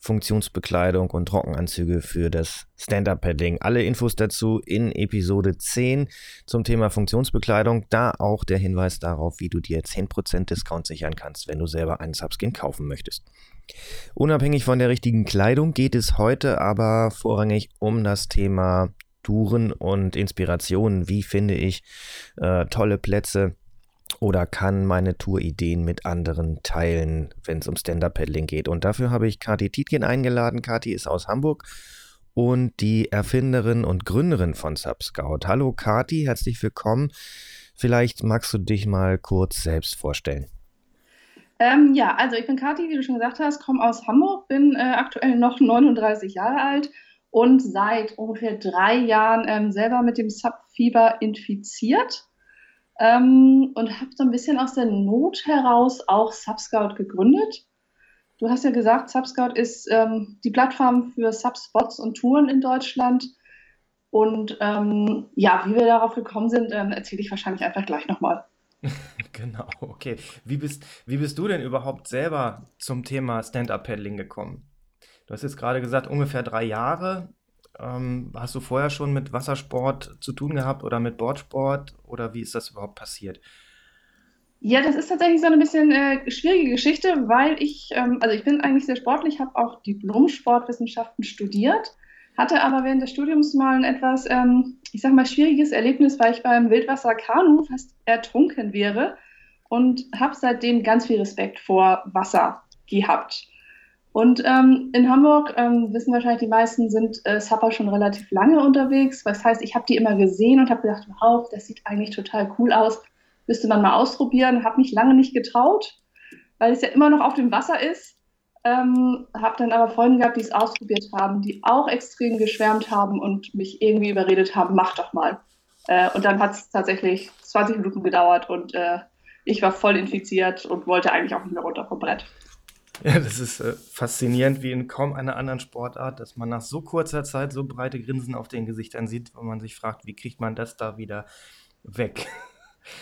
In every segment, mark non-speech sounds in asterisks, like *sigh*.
Funktionsbekleidung und Trockenanzüge für das Stand-Up-Paddling. Alle Infos dazu in Episode 10 zum Thema Funktionsbekleidung. Da auch der Hinweis darauf, wie du dir 10% Discount sichern kannst, wenn du selber einen Subskin kaufen möchtest. Unabhängig von der richtigen Kleidung geht es heute aber vorrangig um das Thema Touren und Inspirationen. Wie finde ich äh, tolle Plätze? Oder kann meine Tourideen mit anderen teilen, wenn es um Stand-Up-Paddling geht. Und dafür habe ich Kati Tietjen eingeladen. Kati ist aus Hamburg und die Erfinderin und Gründerin von Subscout. Hallo Kati, herzlich willkommen. Vielleicht magst du dich mal kurz selbst vorstellen. Ähm, ja, also ich bin Kati, wie du schon gesagt hast, komme aus Hamburg, bin äh, aktuell noch 39 Jahre alt und seit ungefähr drei Jahren ähm, selber mit dem Subfieber infiziert ähm, und habe so ein bisschen aus der Not heraus auch Subscout gegründet. Du hast ja gesagt, Subscout ist ähm, die Plattform für Subspots und Touren in Deutschland. Und ähm, ja, wie wir darauf gekommen sind, ähm, erzähle ich wahrscheinlich einfach gleich nochmal. *laughs* genau, okay. Wie bist, wie bist du denn überhaupt selber zum Thema Stand-Up-Paddling gekommen? Du hast jetzt gerade gesagt, ungefähr drei Jahre. Ähm, hast du vorher schon mit Wassersport zu tun gehabt oder mit Boardsport oder wie ist das überhaupt passiert? Ja, das ist tatsächlich so eine bisschen äh, schwierige Geschichte, weil ich, ähm, also ich bin eigentlich sehr sportlich, habe auch Diplom-Sportwissenschaften studiert, hatte aber während des Studiums mal ein etwas, ähm, ich sag mal, schwieriges Erlebnis, weil ich beim Wildwasser-Kanu fast ertrunken wäre und habe seitdem ganz viel Respekt vor Wasser gehabt. Und ähm, in Hamburg, ähm, wissen wahrscheinlich die meisten, sind äh, Supper schon relativ lange unterwegs. Das heißt, ich habe die immer gesehen und habe gedacht, wow, das sieht eigentlich total cool aus. Müsste man mal ausprobieren. Habe mich lange nicht getraut, weil es ja immer noch auf dem Wasser ist. Ähm, habe dann aber Freunde gehabt, die es ausprobiert haben, die auch extrem geschwärmt haben und mich irgendwie überredet haben, mach doch mal. Äh, und dann hat es tatsächlich 20 Minuten gedauert und äh, ich war voll infiziert und wollte eigentlich auch nicht mehr runter vom Brett. Ja, das ist äh, faszinierend wie in kaum einer anderen Sportart, dass man nach so kurzer Zeit so breite Grinsen auf den Gesichtern sieht, wo man sich fragt, wie kriegt man das da wieder weg?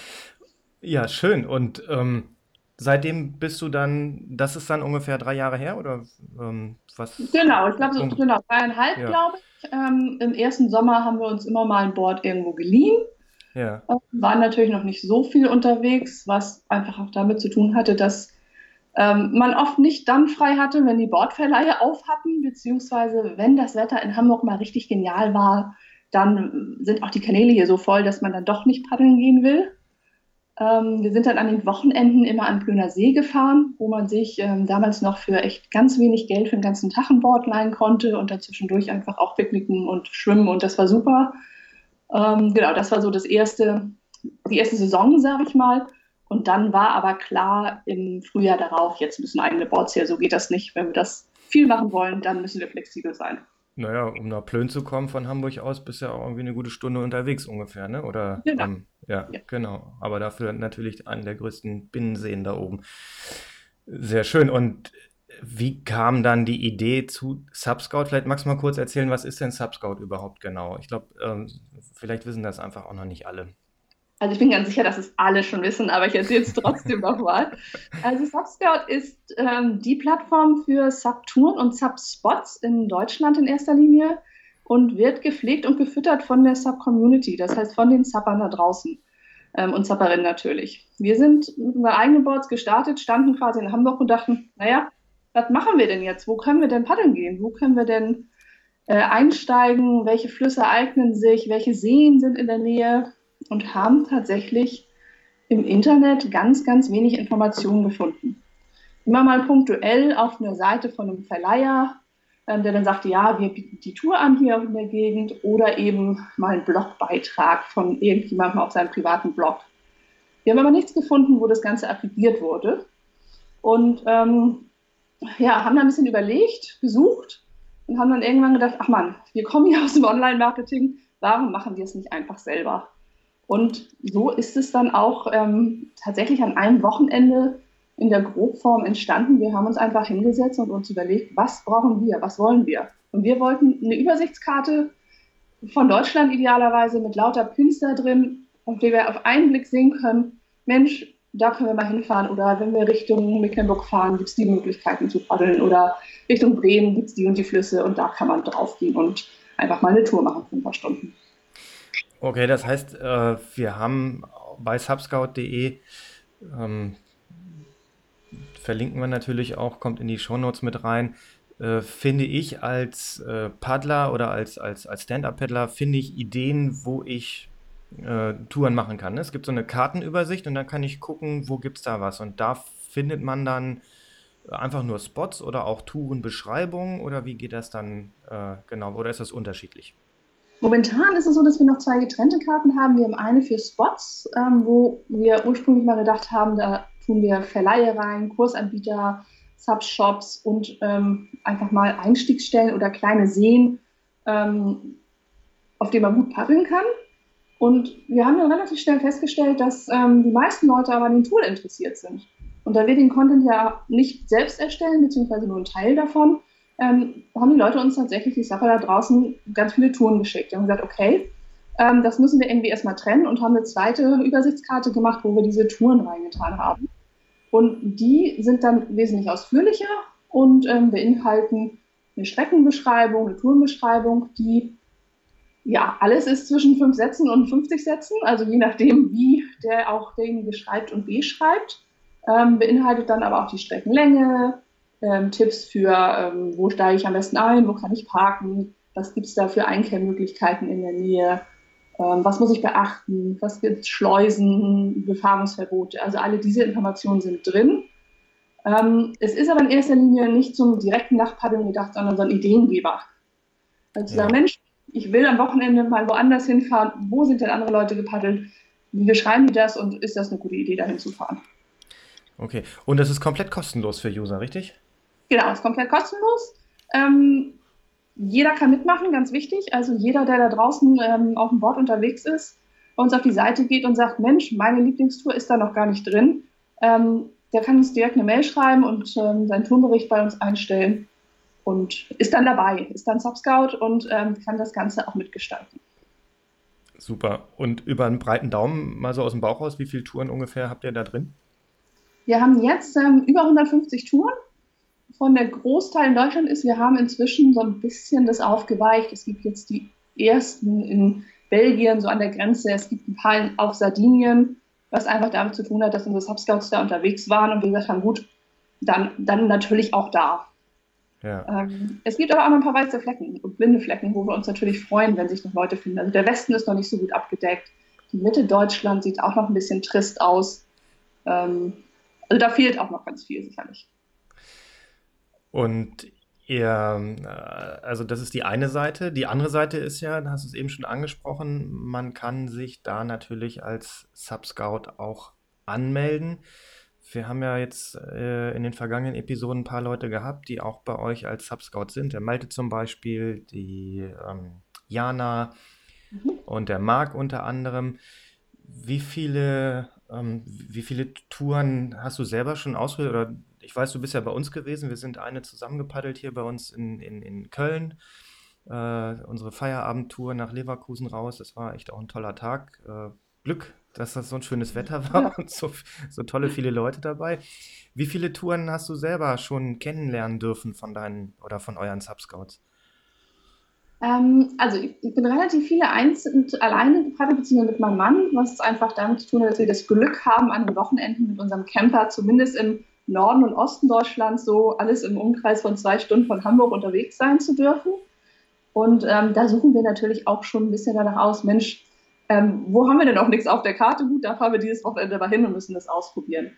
*laughs* ja, schön. Und ähm, seitdem bist du dann, das ist dann ungefähr drei Jahre her oder ähm, was? Genau, ich glaube so genau, dreieinhalb, ja. glaube ich. Ähm, Im ersten Sommer haben wir uns immer mal ein Board irgendwo geliehen. Ja. Waren natürlich noch nicht so viel unterwegs, was einfach auch damit zu tun hatte, dass ähm, man oft nicht dann frei hatte, wenn die Bordverleihe auf hatten, beziehungsweise wenn das Wetter in Hamburg mal richtig genial war, dann sind auch die Kanäle hier so voll, dass man dann doch nicht paddeln gehen will. Ähm, wir sind dann an den Wochenenden immer an Plöner See gefahren, wo man sich ähm, damals noch für echt ganz wenig Geld für den ganzen Tag ein Board leihen konnte und dazwischendurch einfach auch picknicken und schwimmen und das war super. Ähm, genau, das war so das erste, die erste Saison, sage ich mal. Und dann war aber klar im Frühjahr darauf, jetzt müssen eigene Boards her, so geht das nicht. Wenn wir das viel machen wollen, dann müssen wir flexibel sein. Naja, um nach Plön zu kommen von Hamburg aus, bist ja auch irgendwie eine gute Stunde unterwegs ungefähr, ne? Oder genau. Ähm, ja, ja, genau. Aber dafür natürlich einen der größten Binnenseen da oben. Sehr schön. Und wie kam dann die Idee zu Subscout? Vielleicht magst du mal kurz erzählen, was ist denn Subscout überhaupt genau? Ich glaube, ähm, vielleicht wissen das einfach auch noch nicht alle. Also ich bin ganz sicher, dass es alle schon wissen, aber ich erzähle es trotzdem *laughs* nochmal. Also Subscout ist ähm, die Plattform für Subtouren und Subspots in Deutschland in erster Linie und wird gepflegt und gefüttert von der Sub-Community, das heißt von den Suppern da draußen ähm, und Supperinnen natürlich. Wir sind mit unseren eigenen Boards gestartet, standen quasi in Hamburg und dachten, naja, was machen wir denn jetzt? Wo können wir denn paddeln gehen? Wo können wir denn äh, einsteigen? Welche Flüsse eignen sich? Welche Seen sind in der Nähe? Und haben tatsächlich im Internet ganz, ganz wenig Informationen gefunden. Immer mal punktuell auf einer Seite von einem Verleiher, ähm, der dann sagte, ja, wir bieten die Tour an hier in der Gegend oder eben mal einen Blogbeitrag von irgendjemandem auf seinem privaten Blog. Wir haben aber nichts gefunden, wo das Ganze aggregiert wurde. Und ähm, ja, haben dann ein bisschen überlegt, gesucht und haben dann irgendwann gedacht, ach man, wir kommen hier aus dem Online-Marketing, Warum machen wir es nicht einfach selber? Und so ist es dann auch ähm, tatsächlich an einem Wochenende in der Grobform entstanden. Wir haben uns einfach hingesetzt und uns überlegt, was brauchen wir, was wollen wir? Und wir wollten eine Übersichtskarte von Deutschland idealerweise mit lauter da drin, auf der wir auf einen Blick sehen können, Mensch, da können wir mal hinfahren. Oder wenn wir Richtung Mecklenburg fahren, gibt es die Möglichkeiten zu paddeln. Oder Richtung Bremen gibt es die und die Flüsse und da kann man draufgehen und einfach mal eine Tour machen für ein paar Stunden. Okay, das heißt, äh, wir haben bei subscout.de ähm, verlinken wir natürlich auch, kommt in die Shownotes mit rein. Äh, finde ich als äh, Paddler oder als, als, als Stand-Up-Paddler, finde ich Ideen, wo ich Touren machen kann. Ne? Es gibt so eine Kartenübersicht und dann kann ich gucken, wo gibt es da was. Und da findet man dann einfach nur Spots oder auch Tourenbeschreibungen oder wie geht das dann genau? Oder ist das unterschiedlich? Momentan ist es so, dass wir noch zwei getrennte Karten haben. Wir haben eine für Spots, ähm, wo wir ursprünglich mal gedacht haben, da tun wir Verleihe rein, Kursanbieter, Subshops und ähm, einfach mal Einstiegsstellen oder kleine Seen, ähm, auf denen man gut paddeln kann. Und wir haben dann relativ schnell festgestellt, dass ähm, die meisten Leute aber an dem Tool interessiert sind. Und da wir den Content ja nicht selbst erstellen, beziehungsweise nur einen Teil davon, ähm, haben die Leute uns tatsächlich, die Sache da draußen, ganz viele Touren geschickt. Wir haben gesagt, okay, ähm, das müssen wir irgendwie erstmal trennen und haben eine zweite Übersichtskarte gemacht, wo wir diese Touren reingetan haben. Und die sind dann wesentlich ausführlicher und ähm, beinhalten eine Streckenbeschreibung, eine Tourenbeschreibung, die ja, alles ist zwischen fünf Sätzen und 50 Sätzen, also je nachdem, wie der auch derjenige schreibt und beschreibt. Ähm, beinhaltet dann aber auch die Streckenlänge, ähm, Tipps für, ähm, wo steige ich am besten ein, wo kann ich parken, was gibt es da für Einkehrmöglichkeiten in der Nähe, ähm, was muss ich beachten, was gibt es Schleusen, Befahrungsverbote. Also alle diese Informationen sind drin. Ähm, es ist aber in erster Linie nicht zum direkten Nachtpaddeln gedacht, sondern so ein Ideengeber. Also ja. sagen, Mensch, ich will am Wochenende mal woanders hinfahren. Wo sind denn andere Leute gepaddelt? Wie beschreiben die das und ist das eine gute Idee, dahin zu fahren? Okay, und das ist komplett kostenlos für User, richtig? Genau, ist komplett kostenlos. Ähm, jeder kann mitmachen, ganz wichtig. Also jeder, der da draußen ähm, auf dem Board unterwegs ist, bei uns auf die Seite geht und sagt, Mensch, meine Lieblingstour ist da noch gar nicht drin, ähm, der kann uns direkt eine Mail schreiben und ähm, seinen Tourbericht bei uns einstellen und ist dann dabei, ist dann Subscout und ähm, kann das Ganze auch mitgestalten. Super. Und über einen breiten Daumen mal so aus dem Bauch raus, wie viele Touren ungefähr habt ihr da drin? Wir haben jetzt ähm, über 150 Touren von der Großteil in Deutschland ist, wir haben inzwischen so ein bisschen das aufgeweicht. Es gibt jetzt die ersten in Belgien, so an der Grenze. Es gibt ein paar auf Sardinien, was einfach damit zu tun hat, dass unsere Subscouts da unterwegs waren und wir gesagt haben, gut, dann, dann natürlich auch da. Ja. Ähm, es gibt aber auch noch ein paar weiße Flecken und blinde Flecken, wo wir uns natürlich freuen, wenn sich noch Leute finden. Also der Westen ist noch nicht so gut abgedeckt. Die Mitte Deutschland sieht auch noch ein bisschen trist aus. Ähm, also da fehlt auch noch ganz viel sicherlich. Und ihr, äh, also das ist die eine Seite. Die andere Seite ist ja, da hast du es eben schon angesprochen, man kann sich da natürlich als Subscout auch anmelden. Wir haben ja jetzt äh, in den vergangenen Episoden ein paar Leute gehabt, die auch bei euch als Subscout sind. Der Malte zum Beispiel, die ähm, Jana mhm. und der Marc unter anderem. Wie viele, ähm, wie viele Touren hast du selber schon ausprobiert oder ich weiß, du bist ja bei uns gewesen. Wir sind eine zusammengepaddelt hier bei uns in, in, in Köln. Äh, unsere Feierabendtour nach Leverkusen raus. Das war echt auch ein toller Tag. Äh, Glück, dass das so ein schönes Wetter war ja. und so, so tolle viele Leute dabei. Wie viele Touren hast du selber schon kennenlernen dürfen von deinen oder von euren Subscouts? Ähm, also ich, ich, bin relativ viele einzeln alleine gepaddelt, beziehungsweise mit meinem Mann, was einfach damit zu tun hat, dass wir das Glück haben, an den Wochenenden mit unserem Camper zumindest im Norden und Osten Deutschlands so alles im Umkreis von zwei Stunden von Hamburg unterwegs sein zu dürfen. Und ähm, da suchen wir natürlich auch schon ein bisschen danach aus, Mensch, ähm, wo haben wir denn auch nichts auf der Karte? Gut, da fahren wir dieses Wochenende mal hin und müssen das ausprobieren.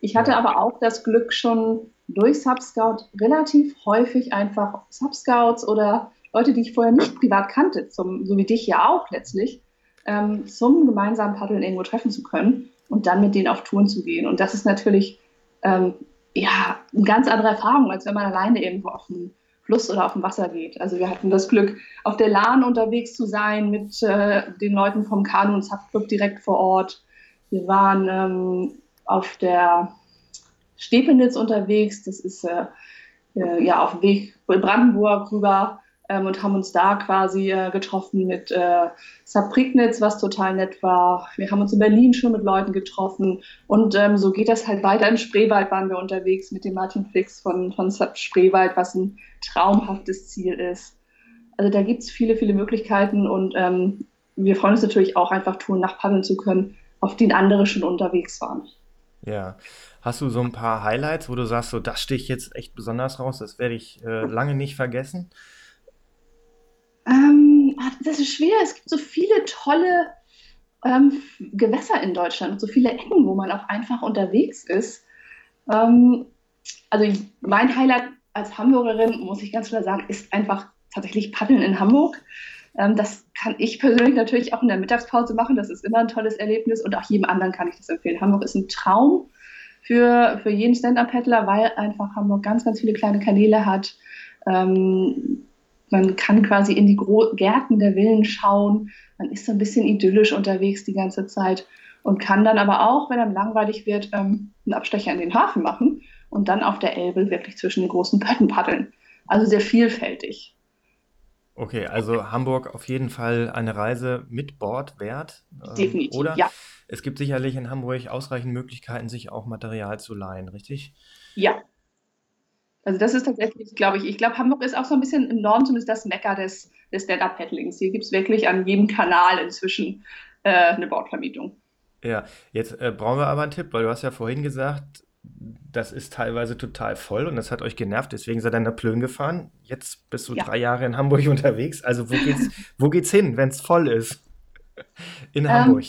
Ich hatte aber auch das Glück, schon durch Subscout relativ häufig einfach Subscouts oder Leute, die ich vorher nicht privat kannte, zum, so wie dich ja auch letztlich, ähm, zum gemeinsamen Paddeln irgendwo treffen zu können und dann mit denen auf Touren zu gehen. Und das ist natürlich ähm, ja, eine ganz andere Erfahrung, als wenn man alleine irgendwo auf dem Fluss oder auf dem Wasser geht. Also wir hatten das Glück, auf der Lahn unterwegs zu sein mit äh, den Leuten vom Kanu- und Subclub direkt vor Ort. Wir waren ähm, auf der Stepenitz unterwegs. Das ist äh, äh, ja auf dem Weg Brandenburg rüber ähm, und haben uns da quasi äh, getroffen mit äh, Saprignitz, was total nett war. Wir haben uns in Berlin schon mit Leuten getroffen und ähm, so geht das halt weiter. Im Spreewald waren wir unterwegs mit dem Martin Flix von, von Spreewald, was ein traumhaftes Ziel ist. Also da gibt es viele, viele Möglichkeiten und ähm, wir freuen uns natürlich auch einfach Touren nachpaddeln zu können, auf denen andere schon unterwegs waren. Ja. Hast du so ein paar Highlights, wo du sagst, so das sticht jetzt echt besonders raus, das werde ich äh, lange nicht vergessen? Ähm, ah, das ist schwer. Es gibt so viele tolle ähm, Gewässer in Deutschland, so viele Ecken, wo man auch einfach unterwegs ist. Ähm, also mein Highlight als Hamburgerin, muss ich ganz klar sagen, ist einfach tatsächlich Paddeln in Hamburg. Ähm, das kann ich persönlich natürlich auch in der Mittagspause machen. Das ist immer ein tolles Erlebnis und auch jedem anderen kann ich das empfehlen. Hamburg ist ein Traum für, für jeden Stand-Up-Paddler, weil einfach Hamburg ganz, ganz viele kleine Kanäle hat. Ähm, man kann quasi in die Gro Gärten der Villen schauen. Man ist so ein bisschen idyllisch unterwegs die ganze Zeit und kann dann aber auch, wenn einem langweilig wird, ähm, einen Abstecher in den Hafen machen und dann auf der Elbe wirklich zwischen den großen Pötten paddeln. Also sehr vielfältig. Okay, also Hamburg auf jeden Fall eine Reise mit Bord wert. Ähm, Definitiv, oder? ja. Es gibt sicherlich in Hamburg ausreichend Möglichkeiten, sich auch Material zu leihen, richtig? Ja, also das ist tatsächlich, glaube ich, ich glaube, Hamburg ist auch so ein bisschen im Norden zumindest das Mecker des, des Stand-Up-Paddlings. Hier gibt es wirklich an jedem Kanal inzwischen äh, eine Bordvermietung. Ja, jetzt äh, brauchen wir aber einen Tipp, weil du hast ja vorhin gesagt, das ist teilweise total voll und das hat euch genervt, deswegen seid ihr nach Plön gefahren. Jetzt bist du ja. drei Jahre in Hamburg *laughs* unterwegs. Also wo geht's, wo geht's hin, wenn es voll ist? In ähm, Hamburg.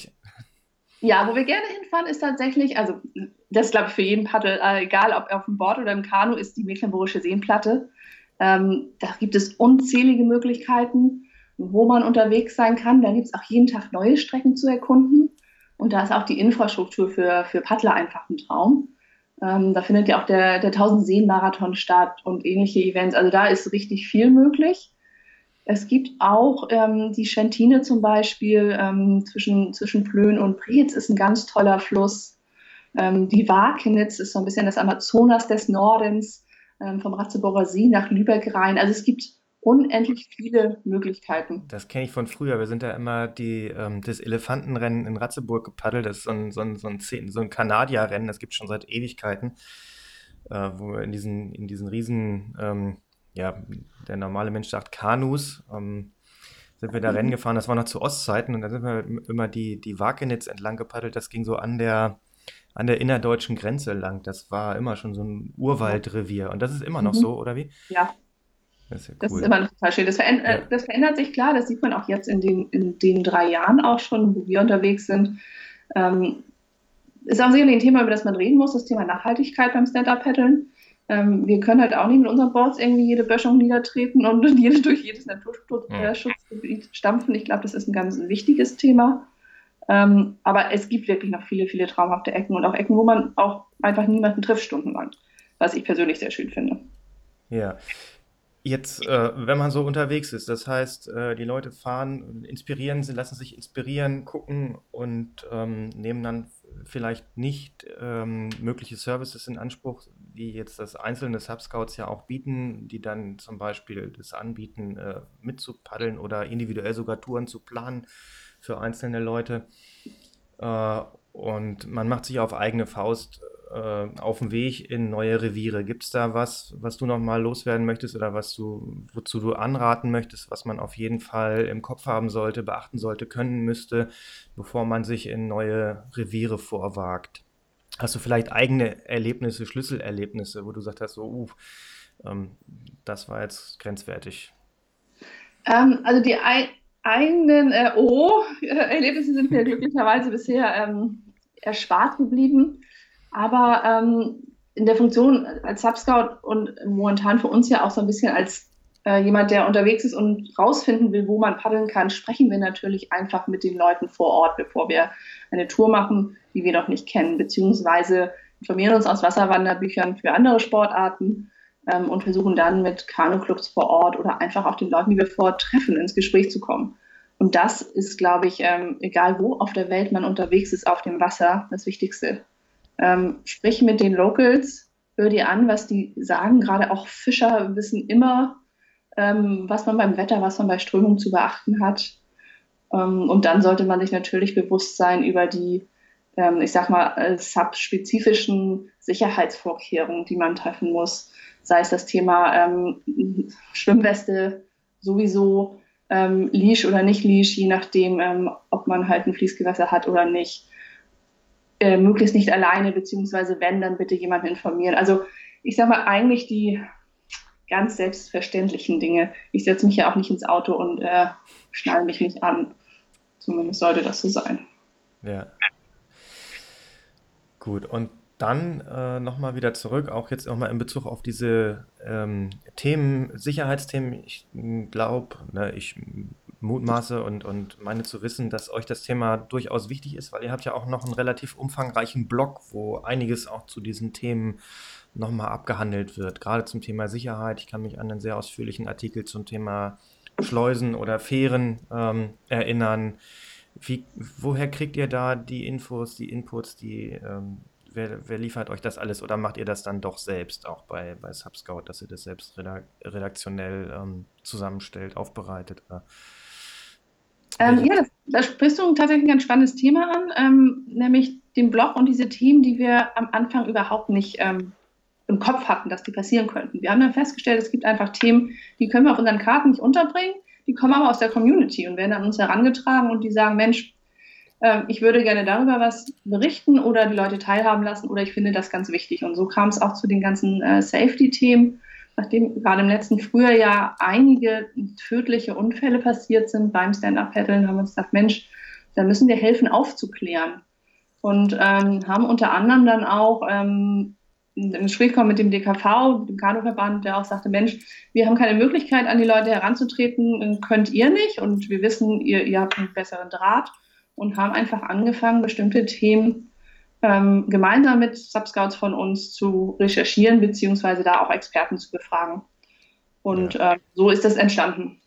Ja, wo wir gerne hinfahren, ist tatsächlich, also das glaube ich für jeden Paddel, äh, egal ob auf dem Board oder im Kanu, ist die Mecklenburgische Seenplatte. Ähm, da gibt es unzählige Möglichkeiten, wo man unterwegs sein kann. Da gibt es auch jeden Tag neue Strecken zu erkunden. Und da ist auch die Infrastruktur für, für Paddler einfach ein Traum. Ähm, da findet ja auch der, der 1000 Seen Marathon statt und ähnliche Events. Also da ist richtig viel möglich. Es gibt auch ähm, die Schentine zum Beispiel ähm, zwischen, zwischen Plön und Preetz ist ein ganz toller Fluss. Ähm, die Wakenitz ist so ein bisschen das Amazonas des Nordens, ähm, vom Ratzeburger See nach Lübeck rein. Also es gibt unendlich viele Möglichkeiten. Das kenne ich von früher. Wir sind da immer die, ähm, das Elefantenrennen in Ratzeburg gepaddelt. Das ist so ein, so ein, so ein, so ein Kanadierrennen, das gibt es schon seit Ewigkeiten, äh, wo wir in diesen, in diesen riesen ähm, ja, der normale Mensch sagt Kanus. Ähm, sind wir da Rennen gefahren, das war noch zu Ostzeiten und da sind wir immer die, die Wakenitz entlang gepaddelt. Das ging so an der, an der innerdeutschen Grenze lang. Das war immer schon so ein Urwaldrevier und das ist immer noch mhm. so, oder wie? Ja. Das ist, ja cool. das ist immer noch total schön. Das, verändert, ja. das verändert sich klar, das sieht man auch jetzt in den, in den drei Jahren auch schon, wo wir unterwegs sind. Ähm, ist auch sicherlich ein Thema, über das man reden muss, das Thema Nachhaltigkeit beim Stand-Up-Paddeln. Ähm, wir können halt auch nicht mit unseren Boards irgendwie jede Böschung niedertreten und *laughs* jede, durch jedes Naturschutzgebiet stampfen. Ich glaube, das ist ein ganz wichtiges Thema. Ähm, aber es gibt wirklich noch viele, viele traumhafte Ecken und auch Ecken, wo man auch einfach niemanden trifft stundenlang, was ich persönlich sehr schön finde. Ja. Jetzt, äh, wenn man so unterwegs ist, das heißt, äh, die Leute fahren, inspirieren, sie lassen sich inspirieren, gucken und ähm, nehmen dann vielleicht nicht ähm, mögliche Services in Anspruch, wie jetzt das einzelne Subscouts ja auch bieten, die dann zum Beispiel das anbieten, äh, mitzupaddeln oder individuell sogar Touren zu planen für einzelne Leute. Äh, und man macht sich auf eigene Faust äh, auf dem Weg in neue Reviere. Gibt es da was, was du noch mal loswerden möchtest oder was du, wozu du anraten möchtest, was man auf jeden Fall im Kopf haben sollte, beachten sollte, können müsste, bevor man sich in neue Reviere vorwagt? Hast du vielleicht eigene Erlebnisse, Schlüsselerlebnisse, wo du gesagt hast, so, uh, ähm, das war jetzt grenzwertig? Ähm, also die ein, eigenen äh, *laughs* Oh-Erlebnisse sind mir *laughs* glücklicherweise bisher ähm, erspart geblieben. Aber ähm, in der Funktion als Subscout und momentan für uns ja auch so ein bisschen als äh, jemand, der unterwegs ist und rausfinden will, wo man paddeln kann, sprechen wir natürlich einfach mit den Leuten vor Ort, bevor wir eine Tour machen, die wir noch nicht kennen, beziehungsweise informieren uns aus Wasserwanderbüchern für andere Sportarten. ähm, und versuchen dann mit Kanuclubs vor Ort oder einfach auch den Leuten, die wir vor Ort treffen, ins Gespräch zu kommen. Und das ist, glaube ich, ähm, egal wo auf der Welt man unterwegs ist, auf dem Wasser, das Wichtigste. Ähm, sprich mit den Locals, hör dir an, was die sagen. Gerade auch Fischer wissen immer, ähm, was man beim Wetter, was man bei Strömung zu beachten hat. Ähm, und dann sollte man sich natürlich bewusst sein über die, ähm, ich sag mal, äh, subspezifischen Sicherheitsvorkehrungen, die man treffen muss. Sei es das Thema ähm, Schwimmweste sowieso, ähm, Leash oder nicht Leash, je nachdem, ähm, ob man halt ein Fließgewässer hat oder nicht. Äh, möglichst nicht alleine, beziehungsweise wenn, dann bitte jemanden informieren. Also ich sag mal, eigentlich die ganz selbstverständlichen Dinge. Ich setze mich ja auch nicht ins Auto und äh, schnall mich nicht an. Zumindest sollte das so sein. Ja. Gut, und dann äh, nochmal wieder zurück, auch jetzt nochmal in Bezug auf diese ähm, Themen, Sicherheitsthemen. Ich glaube, ne, ich mutmaße und, und meine zu wissen, dass euch das Thema durchaus wichtig ist, weil ihr habt ja auch noch einen relativ umfangreichen Blog, wo einiges auch zu diesen Themen nochmal abgehandelt wird, gerade zum Thema Sicherheit. Ich kann mich an einen sehr ausführlichen Artikel zum Thema Schleusen oder Fähren ähm, erinnern. Wie, woher kriegt ihr da die Infos, die Inputs, die ähm, wer, wer, liefert euch das alles oder macht ihr das dann doch selbst, auch bei, bei Subscout, dass ihr das selbst redaktionell ähm, zusammenstellt, aufbereitet? Ähm, ja, da sprichst du tatsächlich ein ganz spannendes Thema an, ähm, nämlich den Blog und diese Themen, die wir am Anfang überhaupt nicht ähm, im Kopf hatten, dass die passieren könnten. Wir haben dann festgestellt, es gibt einfach Themen, die können wir auf unseren Karten nicht unterbringen, die kommen aber aus der Community und werden an uns herangetragen und die sagen, Mensch, äh, ich würde gerne darüber was berichten oder die Leute teilhaben lassen oder ich finde das ganz wichtig. Und so kam es auch zu den ganzen äh, Safety-Themen, nachdem gerade im letzten Frühjahr einige tödliche Unfälle passiert sind beim Stand-Up-Paddeln, haben wir uns gedacht, Mensch, da müssen wir helfen aufzuklären. Und ähm, haben unter anderem dann auch ähm, im Gespräch kommen mit dem DKV, mit dem Kanuverband, der auch sagte, Mensch, wir haben keine Möglichkeit, an die Leute heranzutreten, könnt ihr nicht und wir wissen, ihr, ihr habt einen besseren Draht und haben einfach angefangen, bestimmte Themen ähm, gemeinsam mit Subscouts von uns zu recherchieren, beziehungsweise da auch Experten zu befragen. Und ja. äh, so ist das entstanden.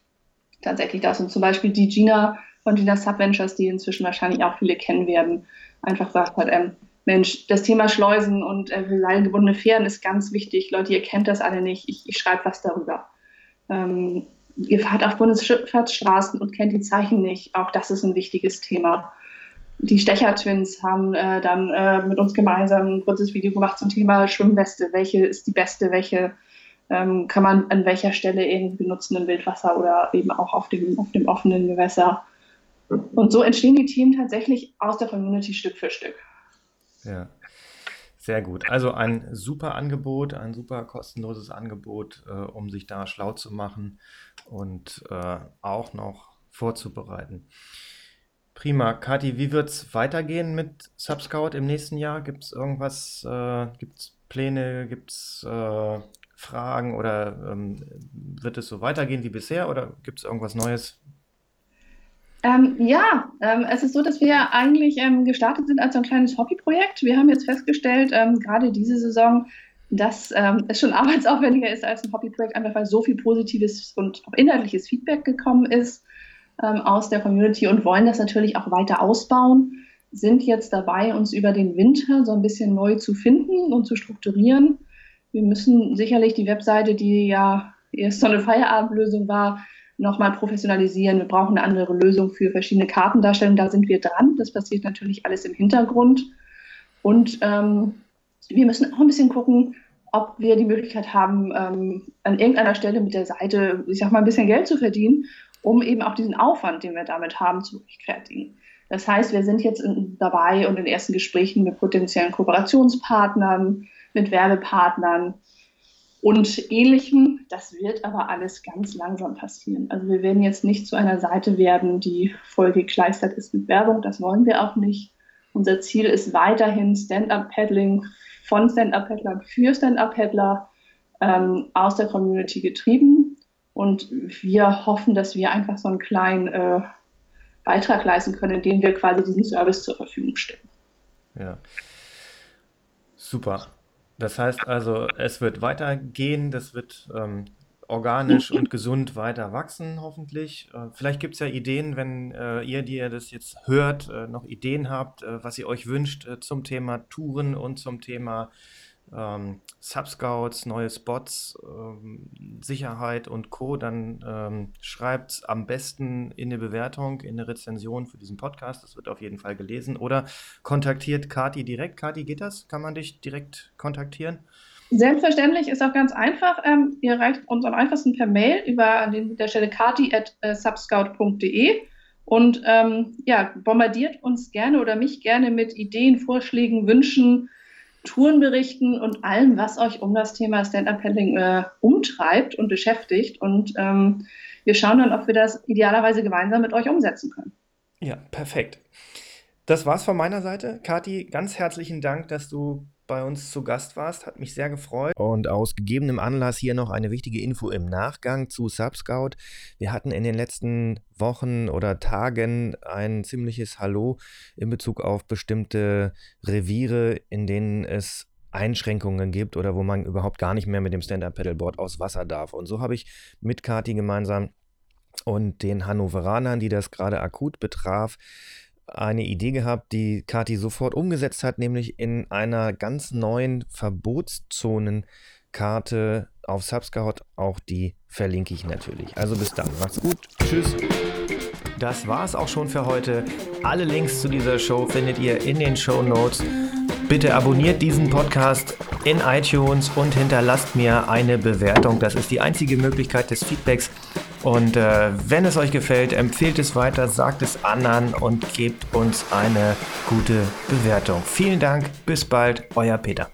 Tatsächlich das. Und zum Beispiel die Gina von Gina Subventures, die inzwischen wahrscheinlich auch viele kennen werden, einfach gesagt hat, ähm, Mensch, das Thema Schleusen und äh, seilgebundene Fähren ist ganz wichtig. Leute, ihr kennt das alle nicht. Ich, ich schreibe was darüber. Ähm, ihr fahrt auf Bundesschifffahrtsstraßen und kennt die Zeichen nicht. Auch das ist ein wichtiges Thema. Die Stecher-Twins haben äh, dann äh, mit uns gemeinsam ein kurzes Video gemacht zum Thema Schwimmweste. Welche ist die beste? Welche ähm, kann man an welcher Stelle irgendwie benutzen im Wildwasser oder eben auch auf dem, auf dem offenen Gewässer? Und so entstehen die Themen tatsächlich aus der Community Stück für Stück. Ja. Sehr gut. Also ein super Angebot, ein super kostenloses Angebot, äh, um sich da schlau zu machen und äh, auch noch vorzubereiten. Prima. Kathi, wie wird es weitergehen mit Subscout im nächsten Jahr? Gibt es irgendwas, äh, gibt es Pläne, gibt es äh, Fragen oder ähm, wird es so weitergehen wie bisher oder gibt es irgendwas Neues? Ähm, ja, ähm, es ist so, dass wir eigentlich ähm, gestartet sind als so ein kleines Hobbyprojekt. Wir haben jetzt festgestellt, ähm, gerade diese Saison, dass ähm, es schon *laughs* arbeitsaufwendiger ist als ein Hobbyprojekt, einfach weil so viel positives und auch inhaltliches Feedback gekommen ist ähm, aus der Community und wollen das natürlich auch weiter ausbauen. Sind jetzt dabei, uns über den Winter so ein bisschen neu zu finden und zu strukturieren. Wir müssen sicherlich die Webseite, die ja erst so eine Feierabendlösung war, nochmal professionalisieren. Wir brauchen eine andere Lösung für verschiedene Kartendarstellungen. Da sind wir dran. Das passiert natürlich alles im Hintergrund. Und ähm, wir müssen auch ein bisschen gucken, ob wir die Möglichkeit haben, ähm, an irgendeiner Stelle mit der Seite, ich sag mal, ein bisschen Geld zu verdienen, um eben auch diesen Aufwand, den wir damit haben, zu rechtfertigen. Das heißt, wir sind jetzt in, dabei und in ersten Gesprächen mit potenziellen Kooperationspartnern, mit Werbepartnern, und ähnlichem. Das wird aber alles ganz langsam passieren. Also wir werden jetzt nicht zu einer Seite werden, die voll gekleistert ist mit Werbung. Das wollen wir auch nicht. Unser Ziel ist weiterhin Stand-up-Paddling von Stand-up-Paddlern für Stand-up-Paddler ähm, aus der Community getrieben. Und wir hoffen, dass wir einfach so einen kleinen äh, Beitrag leisten können, indem wir quasi diesen Service zur Verfügung stellen. Ja. Super. Das heißt also, es wird weitergehen, das wird ähm, organisch und gesund weiter wachsen, hoffentlich. Äh, vielleicht gibt es ja Ideen, wenn äh, ihr, die ihr das jetzt hört, äh, noch Ideen habt, äh, was ihr euch wünscht äh, zum Thema Touren und zum Thema ähm, Subscouts, neue Spots, ähm, Sicherheit und Co., dann ähm, schreibt am besten in eine Bewertung, in eine Rezension für diesen Podcast. Das wird auf jeden Fall gelesen. Oder kontaktiert Kati direkt. Kati, geht das? Kann man dich direkt kontaktieren? Selbstverständlich ist auch ganz einfach. Ähm, ihr erreicht uns am einfachsten per Mail über an der Stelle kati.subscout.de und ähm, ja, bombardiert uns gerne oder mich gerne mit Ideen, Vorschlägen, Wünschen, Tourenberichten und allem, was euch um das Thema Stand-Up-Paddling äh, umtreibt und beschäftigt. Und ähm, wir schauen dann, ob wir das idealerweise gemeinsam mit euch umsetzen können. Ja, perfekt. Das war's von meiner Seite. Kathi, ganz herzlichen Dank, dass du bei uns zu Gast warst. Hat mich sehr gefreut. Und aus gegebenem Anlass hier noch eine wichtige Info im Nachgang zu Subscout. Wir hatten in den letzten Wochen oder Tagen ein ziemliches Hallo in Bezug auf bestimmte Reviere, in denen es Einschränkungen gibt oder wo man überhaupt gar nicht mehr mit dem Stand-Up-Pedalboard aus Wasser darf. Und so habe ich mit Kati gemeinsam und den Hannoveranern, die das gerade akut betraf, eine Idee gehabt, die Kati sofort umgesetzt hat, nämlich in einer ganz neuen Verbotzonenkarte auf Subscout. Auch die verlinke ich natürlich. Also bis dann. Macht's gut. Tschüss. Das war's auch schon für heute. Alle Links zu dieser Show findet ihr in den Show Notes. Bitte abonniert diesen Podcast in iTunes und hinterlasst mir eine Bewertung. Das ist die einzige Möglichkeit des Feedbacks. Und äh, wenn es euch gefällt, empfehlt es weiter, sagt es anderen und gebt uns eine gute Bewertung. Vielen Dank, bis bald, euer Peter.